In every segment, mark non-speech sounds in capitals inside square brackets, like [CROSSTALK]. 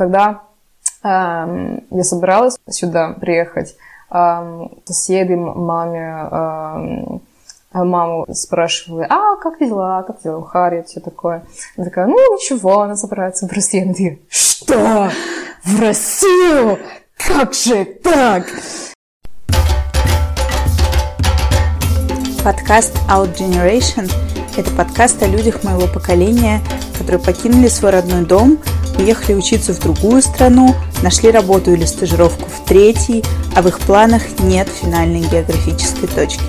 когда эм, я собиралась сюда приехать, эм, соседи маме, эм, маму спрашивали, а как дела, как дела у Харри, все такое. Она такая, ну ничего, она собирается в Россию. Что? В Россию? Как же так? Подкаст Out Generation – это подкаст о людях моего поколения, которые покинули свой родной дом, уехали учиться в другую страну, нашли работу или стажировку в третьей, а в их планах нет финальной географической точки.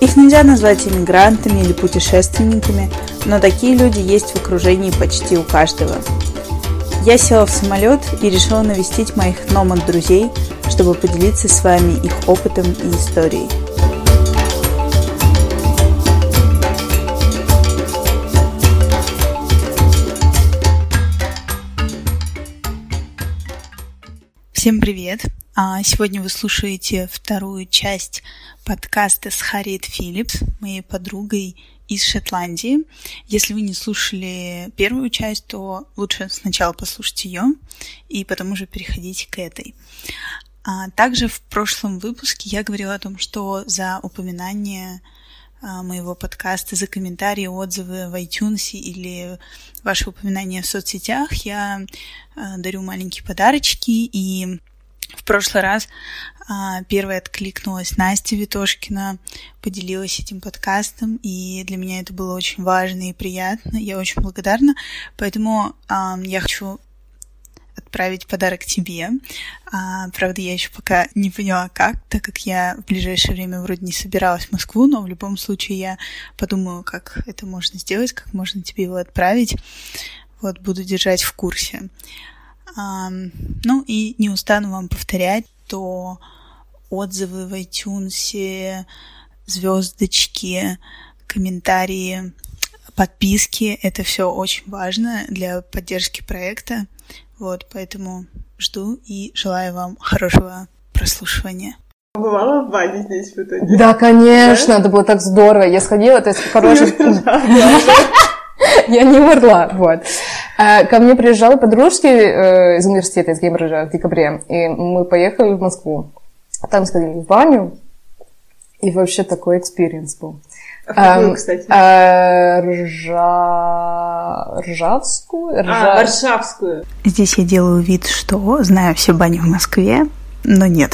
Их нельзя назвать иммигрантами или путешественниками, но такие люди есть в окружении почти у каждого. Я села в самолет и решила навестить моих номад-друзей, чтобы поделиться с вами их опытом и историей. Всем привет! А, сегодня вы слушаете вторую часть подкаста с Харриет Филлипс, моей подругой из Шотландии. Если вы не слушали первую часть, то лучше сначала послушать ее и потом уже переходить к этой. А также в прошлом выпуске я говорила о том, что за упоминание моего подкаста, за комментарии, отзывы в iTunes или ваши упоминания в соцсетях. Я а, дарю маленькие подарочки, и в прошлый раз а, первая откликнулась Настя Витошкина, поделилась этим подкастом, и для меня это было очень важно и приятно. Я очень благодарна. Поэтому я хочу отправить подарок тебе. А, правда, я еще пока не поняла, как, так как я в ближайшее время вроде не собиралась в Москву, но в любом случае я подумаю, как это можно сделать, как можно тебе его отправить. Вот, буду держать в курсе. А, ну и не устану вам повторять, то отзывы в iTunes, звездочки, комментарии, подписки. Это все очень важно для поддержки проекта. Вот, поэтому жду и желаю вам хорошего прослушивания. Бывала в бане здесь в итоге? Да, конечно, да? это было так здорово. Я сходила, то есть [LAUGHS] хороший... Я не умерла, вот. Э, ко мне приезжали подружки э, из университета, из Кембриджа в декабре, и мы поехали в Москву. Там сходили в баню, и вообще такой experience был. А какую, кстати? Э, ржа... Ржавскую? Ржа... А, Варшавскую. Здесь я делаю вид, что знаю все бани в Москве, но нет.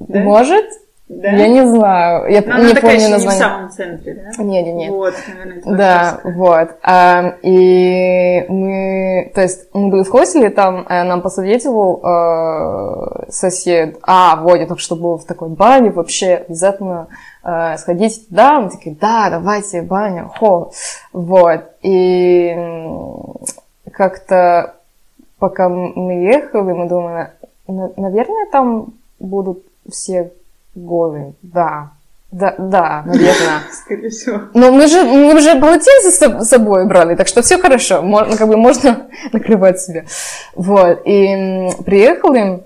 Да? Может? Да? Я не знаю. Я Но не помню название. не в самом центре, да? Нет, нет, нет. Вот, наверное, это Да, вот. А, и мы, то есть, мы были в хостеле, там а, нам посоветовал а, сосед, а, вот, я только что был в такой бане, вообще обязательно а, сходите туда. Мы такие, да, давайте, баня, хо. Вот. И как-то пока мы ехали, мы думали, наверное, там будут все голые. Да, да, да, наверное. [LAUGHS] Скорее всего. Но мы же, мы же полотенце с собой брали, так что все хорошо. Можно, как бы можно [LAUGHS] накрывать себе. Вот. И приехали,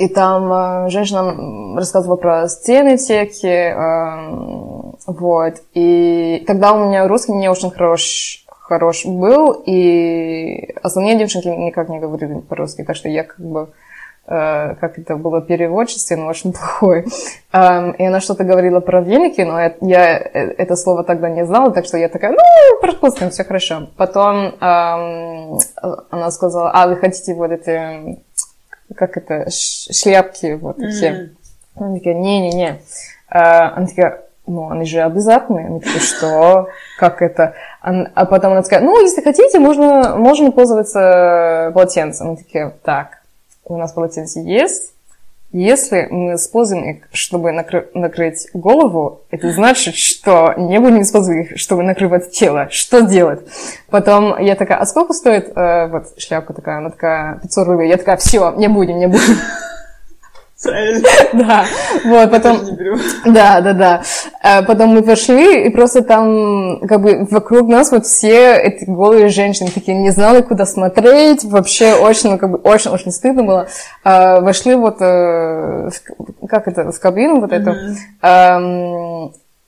и там э, женщина рассказывала про стены всякие. Э, вот. И тогда у меня русский не очень хорош, хорош был, и остальные девчонки никак не говорили по-русски, так что я как бы Э, как это было переводчество, но очень [LAUGHS] плохой. И она что-то говорила про велики, но я э, это слово тогда не знала, так что я такая, ну, пропустим, все хорошо. Потом она сказала, а, вы хотите вот эти, как это, шляпки вот эти. Она такая, не-не-не. А, она такая, ну, они же обязательные. Они такие, что? Как это? А потом она такая, ну, если хотите, можно, можно пользоваться полотенцем. Они такие, так, у нас полотенце есть. Если мы используем их, чтобы накры- накрыть голову, это значит, что не будем использовать их, чтобы накрывать тело. Что делать? Потом я такая, а сколько стоит э, вот шляпка такая? Она такая, 500 рублей. Я такая, все, не будем, не будем. Правильно. [LAUGHS] Да, вот, потом... [LAUGHS] Да, да, да. А потом мы пошли, и просто там, как бы, вокруг нас вот все эти голые женщины такие не знали, куда смотреть, вообще очень, ну, как бы, очень-очень стыдно было. А, вошли вот, э, как это, в кабину вот эту,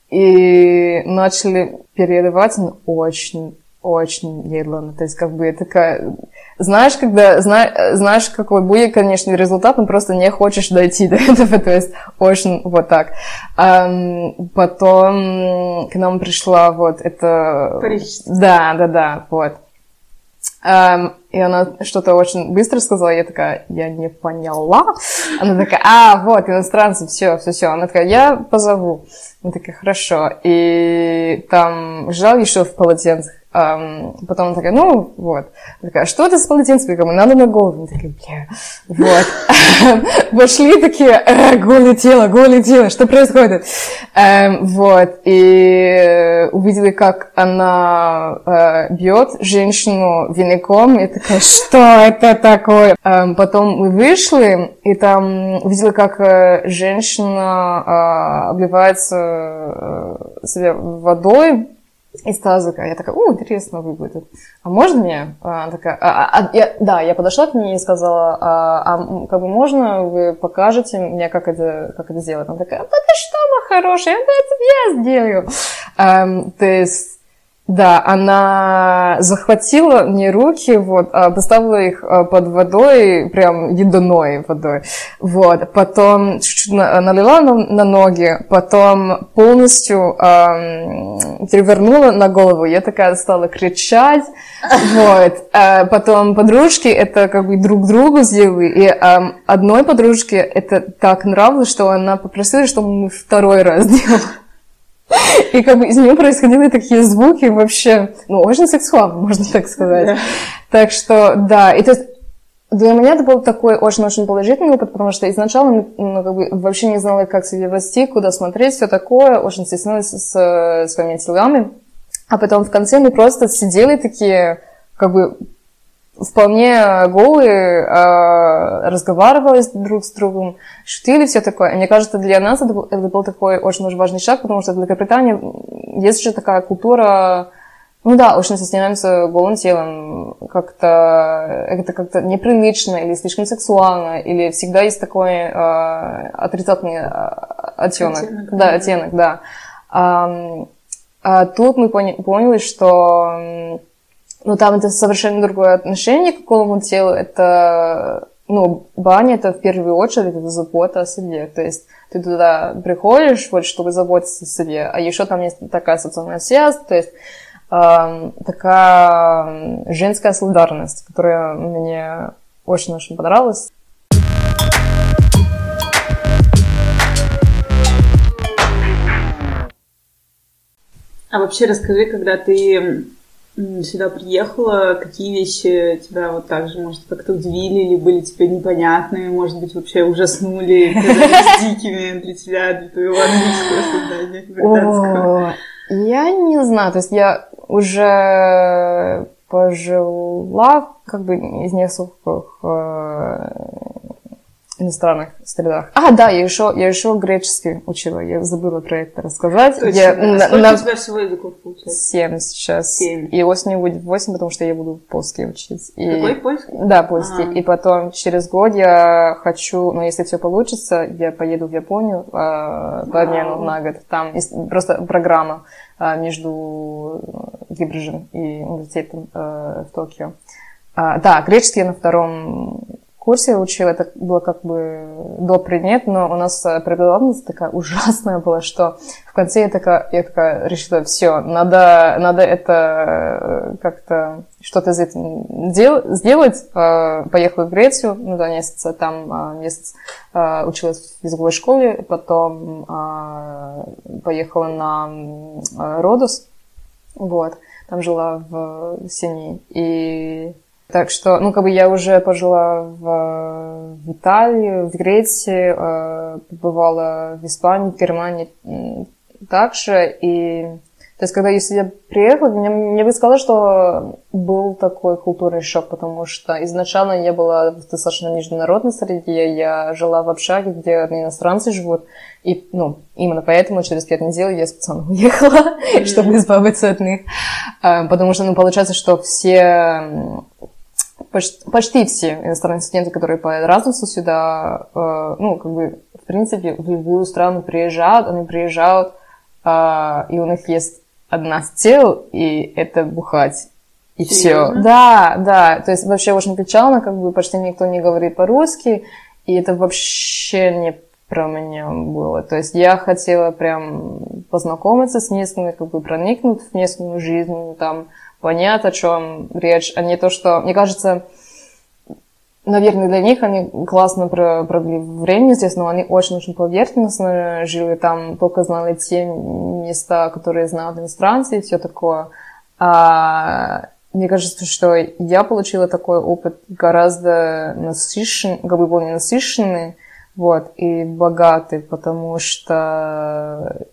и начали переодеваться, но очень, очень медленно. То есть, как бы, такая знаешь, когда зна, знаешь, какой будет конечный результат, но просто не хочешь дойти до этого, [LAUGHS] то есть очень вот так. Um, потом к нам пришла вот это... Париж. Да, да, да, вот. Um, и она что-то очень быстро сказала, я такая, я не поняла. Она такая, а, вот, иностранцы, все, все, все. Она такая, я позову. Она такая, хорошо. И там жал еще в полотенцах. Потом она такая, ну, вот. Она такая, что это с полотенцем? Кому надо на голову. Она такая, бля, вот. [LAUGHS] Вошли такие, э, голое тело, голое тело, что происходит? Вот. И увидели, как она uh, бьет женщину веником. И такая, что это такое? Потом мы вышли, и там увидели, как uh, женщина uh, обливается uh, себе водой из тазика. Я такая, о, интересно выглядит. А можно мне? А, такая, а, а, я, да, я подошла к ней и сказала, а, а как бы можно вы покажете мне, как это, как это сделать? Она такая, да ты что, моя хорошая, это я сделаю. Um, то есть да, она захватила мне руки, вот, а поставила их а, под водой, прям единой водой, вот, потом чуть-чуть налила на, на ноги, потом полностью эм, перевернула на голову, я такая стала кричать, вот, а потом подружки это как бы друг другу сделали, и эм, одной подружке это так нравилось, что она попросила, чтобы мы второй раз делали. И как бы из нее происходили такие звуки вообще, ну, очень сексуально, можно так сказать. Да. Так что, да, и то есть для меня это был такой очень-очень положительный опыт, потому что изначально ну, как бы, вообще не знала, как себя вести, куда смотреть, все такое, очень стеснялась с, с своими телами. А потом в конце мы просто сидели такие, как бы вполне голые, э, разговаривали друг с другом, шутили, все такое. И мне кажется, для нас это был, это был такой очень-очень важный шаг, потому что в Великобритании есть же такая культура, ну да, очень стесняемся голым телом, как-то это как-то неприлично или слишком сексуально, или всегда есть такой э, отрицательный э, оттенок. Оттенок. Да, оттенок, да. А, а тут мы поняли, что ну, там это совершенно другое отношение к голому телу. Это, ну, баня это в первую очередь это забота о себе. То есть ты туда приходишь, вот, чтобы заботиться о себе. А еще там есть такая социальная связь, то есть э, такая женская солидарность, которая мне очень-очень понравилась. А вообще расскажи, когда ты сюда приехала, какие вещи тебя вот так же, может, как-то удивили или были тебе непонятными, может быть, вообще ужаснули, [LAUGHS] дикими для тебя, для твоего английского создания Я не знаю, то есть я уже пожила как бы из нескольких иностранных средах. А, да, я еще, я еще греческий учила, я забыла про это рассказать. Точно. Я, а на, сколько на... у тебя всего языков получается? Семь сейчас. Семь. И осенью будет восемь, потому что я буду польский учить. И... Какой польский? Да, польский. Ага. И потом через год я хочу, ну, если все получится, я поеду в Японию э, по обмену на год. Там просто программа э, между Гибрижем и университетом э, в Токио. А, да, греческий я на втором курсе учила, это было как бы до предмет, но у нас э, преподавательница такая [LAUGHS] ужасная была, что в конце я такая, я такая решила, все, надо, надо это э, как-то что-то из этого дел, сделать. Э, поехала в Грецию на два месяца, там месяц училась в языковой школе, потом поехала на Родос, вот, там жила в Синии, и так что, ну, как бы я уже пожила в, в Италии, в Греции, э, побывала в Испании, в Германии также. И, то есть, когда если я приехала, мне, мне бы сказала, что был такой культурный шок, потому что изначально я была в достаточно международной среде, я жила в общаге, где иностранцы живут, и, ну, именно поэтому через пять недель я специально [LAUGHS] уехала, mm-hmm. чтобы избавиться от них. Э, потому что, ну, получается, что все почти, почти все иностранные студенты, которые по Erasmus сюда, э, ну, как бы, в принципе, в любую страну приезжают, они приезжают, э, и у них есть одна цель, и это бухать. И все. Да, да. То есть вообще очень печально, как бы почти никто не говорит по-русски. И это вообще не про меня было. То есть я хотела прям познакомиться с местными, как бы проникнуть в местную жизнь, там, понять, о чем речь, а не то, что... Мне кажется, наверное, для них они классно провели время здесь, но они очень-очень поверхностно жили там, только знали те места, которые знают иностранцы и все такое. А мне кажется, что я получила такой опыт гораздо насыщенный, как бы более насыщенный, вот, и богатый, потому что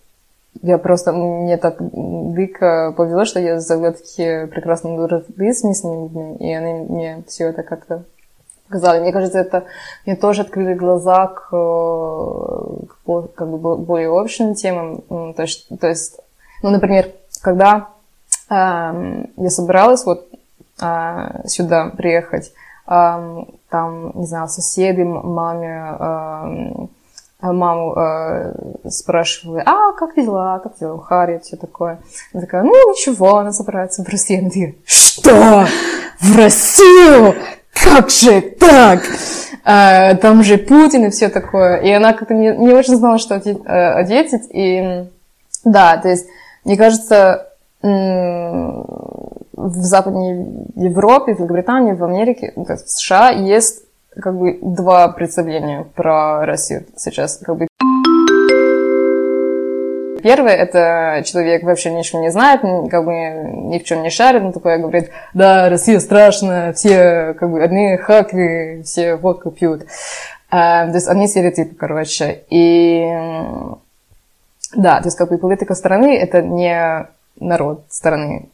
я просто, мне так дико повезло, что я завела такие прекрасные дружбы с людьми, и они мне все это как-то сказали. Мне кажется, это мне тоже открыли глаза к, к как бы более общим темам. То есть, то есть ну, например, когда э, я собиралась вот э, сюда приехать, э, там, не знаю, соседи, маме, э, маму э, спрашивали, а, как дела, как дела у Харри, все такое. Она такая, ну, ничего, она собирается в Россию. Она такая, что? В Россию? как же так? А, там же Путин и все такое. И она как-то не, не очень знала, что э, ответить. И да, то есть, мне кажется, в Западной Европе, в Великобритании, в Америке, есть в США есть как бы два представления про Россию сейчас. Как бы Первое, это человек вообще ничего не знает, как бы ни в чем не шарит, но такой говорит, да, Россия страшная, все как бы одни хаки, все водку пьют. А, то есть одни стереотипы, короче. И да, то есть как бы политика страны это не народ страны,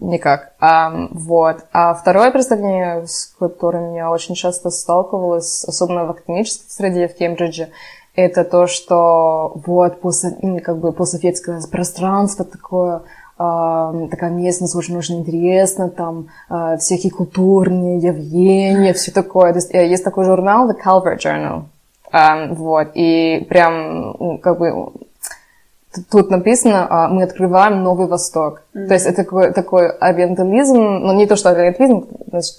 никак. А, вот. А второе представление, с которым я очень часто сталкивалась, особенно в академической среде в Кембридже, это то, что вот после, как бы постсоветское пространство такое, э, такая местность очень очень интересно, там э, всякие культурные явления, все такое. То есть, э, есть такой журнал The Calvert Journal, э, вот, и прям как бы тут написано, а, мы открываем Новый Восток. Mm-hmm. То есть это такой, такой ориентализм, ну не то, что ориентализм,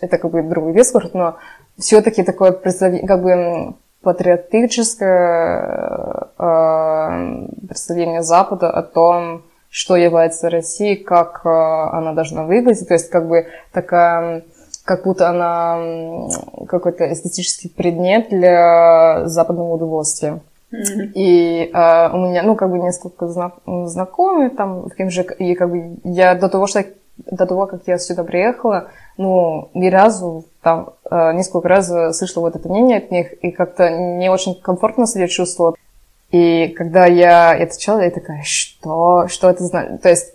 это как бы другой дискурс, но все-таки такое как бы патриотическое э, представление Запада о том, что является Россией, как э, она должна выглядеть. То есть как бы такая, как будто она какой-то эстетический предмет для западного удовольствия. И э, у меня, ну, как бы несколько знак, знакомых там в Кемже, и как бы я до того, что до того, как я сюда приехала, ну, ни разу, там, э, несколько раз слышала вот это мнение от них, и как-то не очень комфортно себя чувствовала. И когда я это читала, я такая, что? Что это значит? То есть,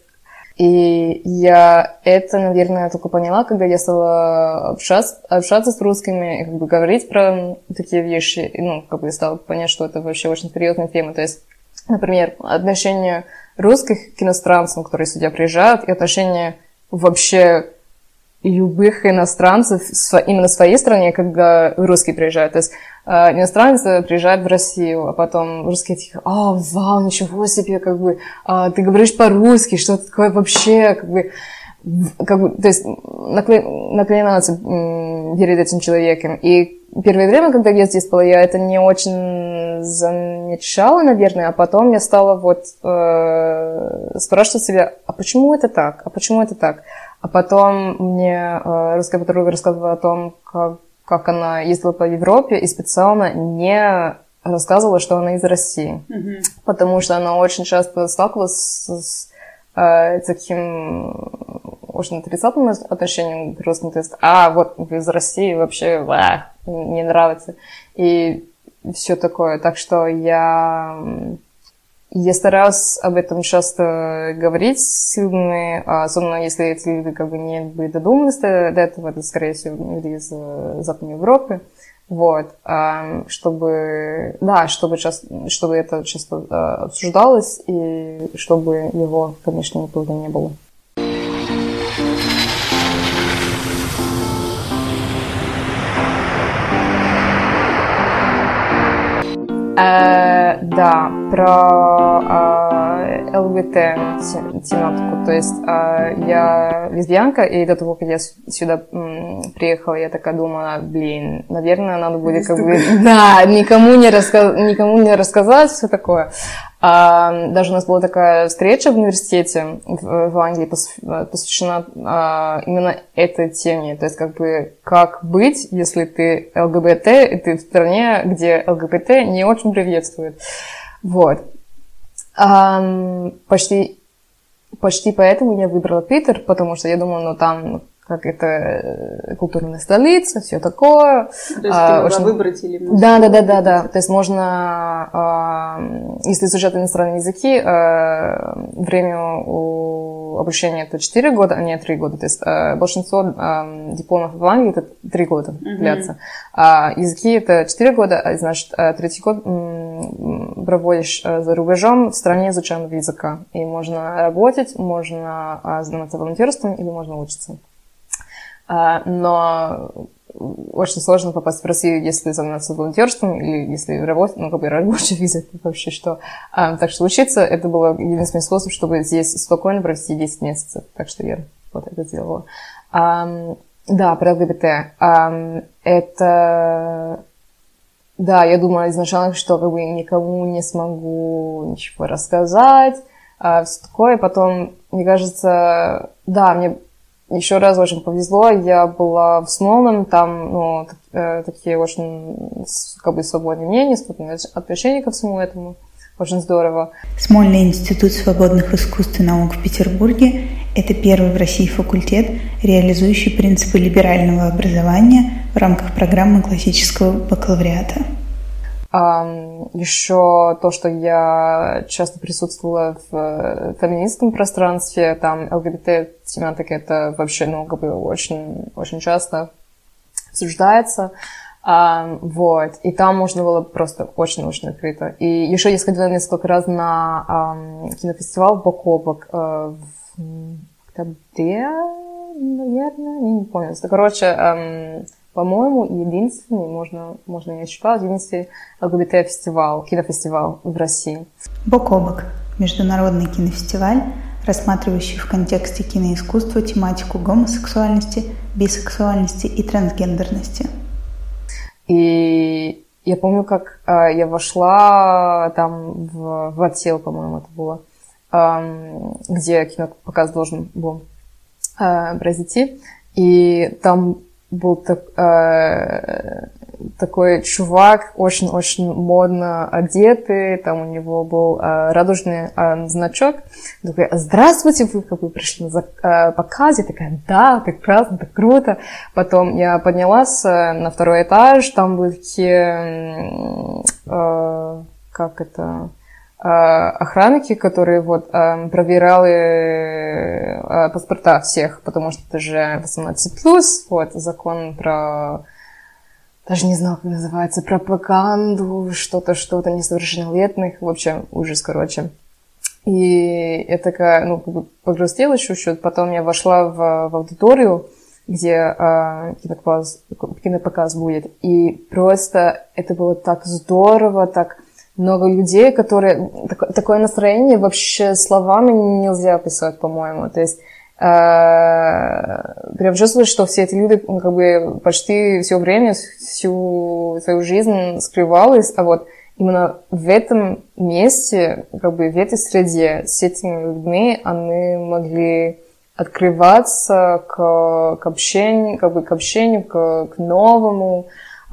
и я это, наверное, только поняла, когда я стала общаться, общаться с русскими, как бы говорить про такие вещи, ну, как бы стала понять, что это вообще очень серьезная тема. То есть, например, отношение русских к иностранцам, которые сюда приезжают, и отношение вообще любых иностранцев именно в своей стране, когда русские приезжают. То есть э, иностранцы приезжают в Россию, а потом русские такие, а, вау, ничего себе, как бы, а, ты говоришь по-русски, что такое вообще, как бы, как бы, то есть наклоняться перед этим человеком. И первое время, когда я здесь была, я это не очень замечала, наверное, а потом я стала вот э, спрашивать себя, а почему это так, а почему это так? А потом мне э, русская подруга рассказывала о том, как, как она ездила по Европе и специально не рассказывала, что она из России. Mm-hmm. Потому что она очень часто сталкивалась с, с э, таким очень отрицательным отношением к русским. То есть, а, вот вы из России вообще а, не нравится. И все такое. Так что я я стараюсь об этом часто говорить с людьми, а особенно если эти люди как бы не были додумались до этого, это, скорее всего, люди из э, Западной Европы. Вот, чтобы, да, чтобы, часто, чтобы это часто э, обсуждалось, и чтобы его, конечно, никуда не было. Э, да, про э, ЛГБТ тематику. То есть э, я лесбиянка, и до того, как я сюда м, приехала, я такая думала, блин, наверное, надо будет как бы... [LAUGHS] Да, никому не, раска... никому не рассказать все такое. А, даже у нас была такая встреча в университете в, Англии, посвящена а, именно этой теме. То есть, как бы, как быть, если ты ЛГБТ, и ты в стране, где ЛГБТ не очень приветствует. Вот. Почти, почти поэтому я выбрала Питер, потому что я думала, ну, там как это э, культурная столица, все такое. То есть а, ты очень... выбрать или. Да, да, да, да, да. То есть можно, а, если изучать иностранные языки, а, время у обучения это 4 года, а не 3 года. То есть а, большинство а, дипломов в Англии это 3 года длятся. А языки это 4 года, а значит, третий год проводишь за рубежом в стране изучаемого языка. И можно работать, можно заниматься волонтерством или можно учиться. А, но очень сложно попасть в Россию, если заниматься волонтерством или если работать, ну, как бы рабочая виза, вообще что. А, так что учиться, это было единственный способ, чтобы здесь спокойно провести 10 месяцев. Так что я вот это сделала. А, да, про ЛГБТ. А, это... Да, я думала изначально, что как бы никому не смогу ничего рассказать, а, все такое. Потом, мне кажется, да, мне еще раз очень повезло, я была в Смолном, там ну, э, такие очень как бы свободные мнения, свободное отношение ко всему этому. Очень здорово. Смольный институт свободных искусств и наук в Петербурге – это первый в России факультет, реализующий принципы либерального образования в рамках программы классического бакалавриата. Еще то, что я часто присутствовала в э, феминистском пространстве, там ЛГБТ-тематика это вообще, ну, как бы очень, очень часто обсуждается. Вот. И там можно было просто очень-очень открыто. И еще я сходила несколько раз на um, кинофестиваль Бокобок uh, в октябре, наверное, не помню. Короче, по-моему, единственный, можно, можно не ошибаться, единственный ЛГБТ-фестиваль, кинофестиваль в России. Бок о бок. Международный кинофестиваль, рассматривающий в контексте киноискусства тематику гомосексуальности, бисексуальности и трансгендерности. И я помню, как э, я вошла там в, в отдел, по-моему, это было, э, где кинопоказ должен был э, произойти. И там был так, э, такой чувак, очень-очень модно одетый, там у него был э, радужный э, значок. Такой, здравствуйте, вы как бы пришли на э, показ? Я такая, да, так классно, так круто. Потом я поднялась э, на второй этаж, там были такие, э, как это, Э, охранники, которые вот э, проверяли э, паспорта всех, потому что это же 18 плюс, вот закон про даже не знаю, как называется, пропаганду, что-то, что-то несовершеннолетних, в общем, ужас, короче. И я такая, ну, как бы погрустила чуть-чуть, потом я вошла в, в аудиторию, где э, кинопоказ, кинопоказ будет, и просто это было так здорово, так много людей, которые... такое настроение вообще словами нельзя описать, по-моему. То есть э, прям чувствуешь, что все эти люди ну, как бы почти все время, всю свою жизнь скрывались, а вот именно в этом месте, как бы в этой среде с этими людьми они могли открываться к, к общению, как бы к общению, к, к новому,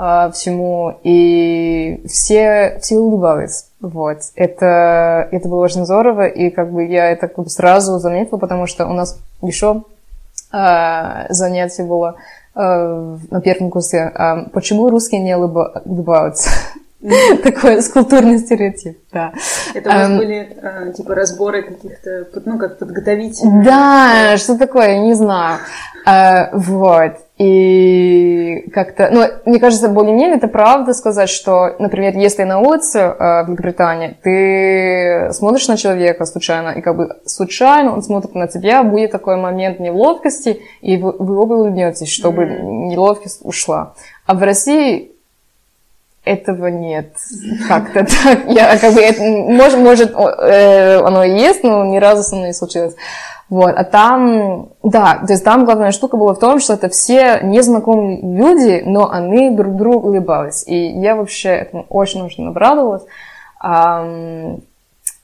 а, всему, и все, все улыбались. Вот. Это, это было очень здорово, и как бы я это как бы сразу заметила, потому что у нас еще э, занятие было э, на первом курсе. Э, почему русские не улыбаются? [LAUGHS] [LAUGHS] Такой скульптурный стереотип, да. Это у вас были э, типа разборы каких-то, ну, как подготовительных? Да, что такое, я не знаю. Э, вот. И как-то, ну, мне кажется, более-менее это правда сказать, что, например, если на улице э, в Великобритании ты смотришь на человека случайно, и как бы случайно он смотрит на тебя, будет такой момент неловкости, и вы, вы оба улыбнетесь, чтобы mm-hmm. неловкость ушла. А в России этого нет. Как-то [LAUGHS] так. Я как бы, это, может, может э, оно и есть, но ни разу со мной не случилось. Вот, а там, да, то есть там главная штука была в том, что это все незнакомые люди, но они друг другу улыбались. И я вообще этому очень-очень обрадовалась.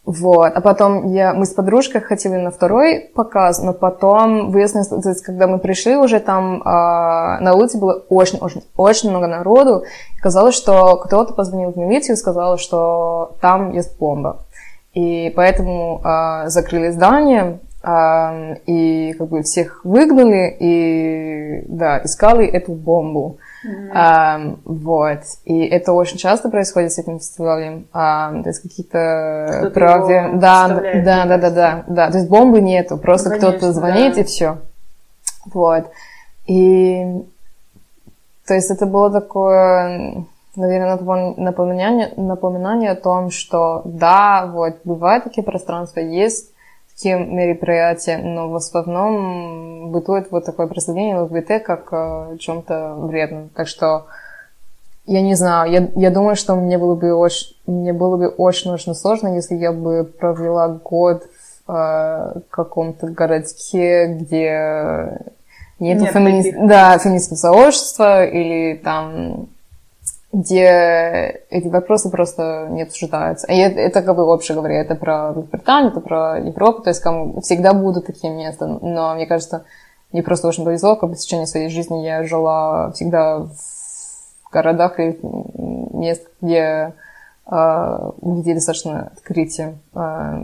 Вот. А потом я, мы с подружкой хотели на второй показ, но потом выяснилось, то есть, когда мы пришли уже там, э, на улице было очень-очень-очень много народу. И казалось, что кто-то позвонил в милицию и сказал, что там есть бомба. И поэтому э, закрыли здание, э, и как бы всех выгнали, и да, искали эту бомбу. Mm-hmm. А, вот. И это очень часто происходит с этим фестивалем. А, то есть какие-то правда... Да, да, да, да, да, да. То есть бомбы нету, просто Конечно, кто-то звонит да. и все. Вот. И то есть это было такое, наверное, напоминание, напоминание о том, что да, вот бывают такие пространства, есть такие мероприятия, но в основном бытует вот такое представление ЛГБТ как о э, чем-то вредном. Так что я не знаю, я, я думаю, что мне было бы очень, мне было бы очень-очень сложно, если я бы провела год в э, каком-то городке, где нет, нет фемини... да, феминистского сообщества или там где эти вопросы просто не обсуждаются. И это, это как бы вообще говоря, это про Великобританию, это про Европу, то есть кому всегда будут такие места. Но мне кажется, мне просто очень повезло, как бы в течение своей жизни я жила всегда в городах и мест, где э, достаточно открытие э,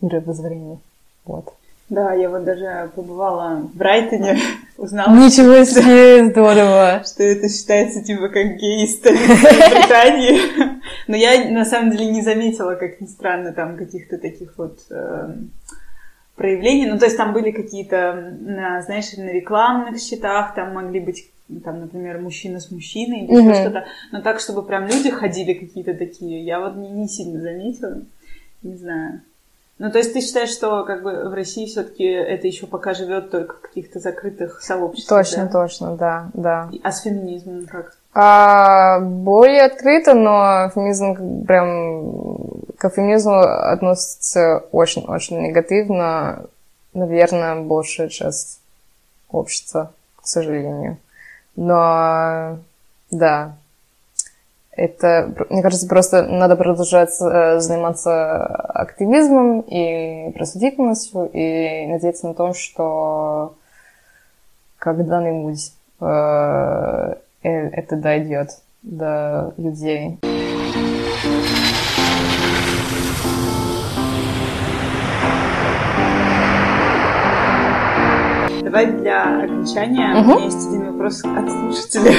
мировоззрения. Вот. Да, я вот даже побывала в Брайтоне, [LAUGHS] узнала... Ничего себе, здорово! [LAUGHS] Что это считается типа как гей [LAUGHS] Британии. Но я на самом деле не заметила, как ни странно, там каких-то таких вот э, проявлений. Ну, то есть там были какие-то, знаешь, на рекламных счетах, там могли быть там, например, мужчина с мужчиной или mm-hmm. что-то, но так, чтобы прям люди ходили какие-то такие, я вот не, не сильно заметила, не знаю. Ну, то есть ты считаешь, что как бы в России все-таки это еще пока живет только в каких-то закрытых сообществах? Точно, да? точно, да, да. А с феминизмом как? А, более открыто, но феминизм прям к феминизму относится очень-очень негативно. Наверное, большая часть общества, к сожалению. Но да, это, мне кажется, просто надо продолжать э, заниматься активизмом и просветительностью и надеяться на то, что когда-нибудь э, э это дойдет до людей. Давай для окончания угу. у меня есть один вопрос от слушателей.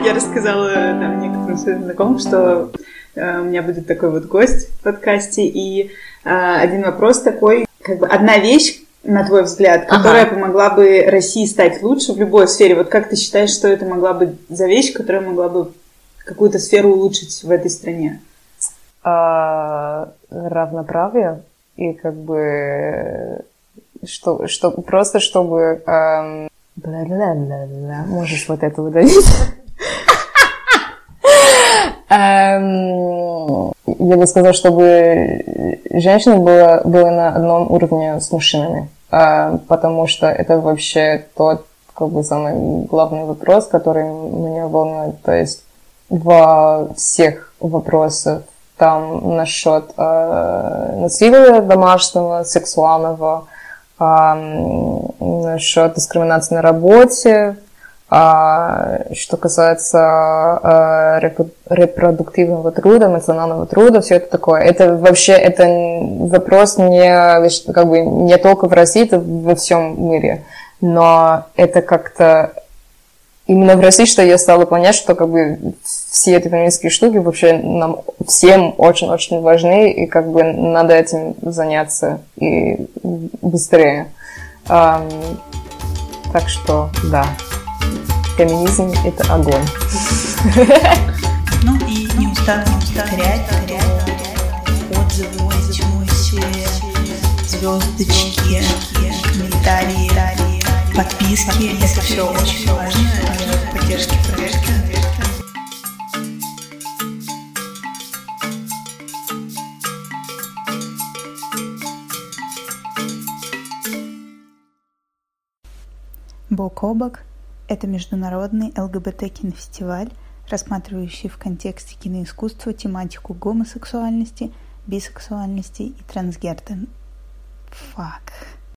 [LAUGHS] Я рассказала там некоторым своим знакомым, что э, у меня будет такой вот гость в подкасте, и э, один вопрос такой, как бы одна вещь, на твой взгляд, которая ага. помогла бы России стать лучше в любой сфере? Вот как ты считаешь, что это могла быть за вещь, которая могла бы какую-то сферу улучшить в этой стране? А, равноправие и как бы что, что, просто чтобы... Эм, бла-бла-бла-бла, можешь вот это удалить? [LAUGHS] Эм, я бы сказала, чтобы женщина была, была на одном уровне с мужчинами, э, потому что это вообще тот как бы самый главный вопрос, который меня волнует. То есть во всех вопросах там насчет э, насилия домашнего, сексуального, насчет дискриминации на работе, а, что касается а, репродуктивного труда, эмоционального труда, все это такое. Это вообще это вопрос не, как бы, не только в России, это во всем мире. Но это как-то именно в России, что я стала понять, что как бы все эти феминистские штуки вообще нам всем очень-очень важны, и как бы надо этим заняться и быстрее. Um, так что, да, феминизм — это огонь. Ну и не устану повторять, отзывы, отзывы, звездочки, комментарии, подписки, это все очень важно, поддержки, поддержки. «Бок о бок» — это международный ЛГБТ-кинофестиваль, рассматривающий в контексте киноискусства тематику гомосексуальности, бисексуальности и трансгендер... Фак.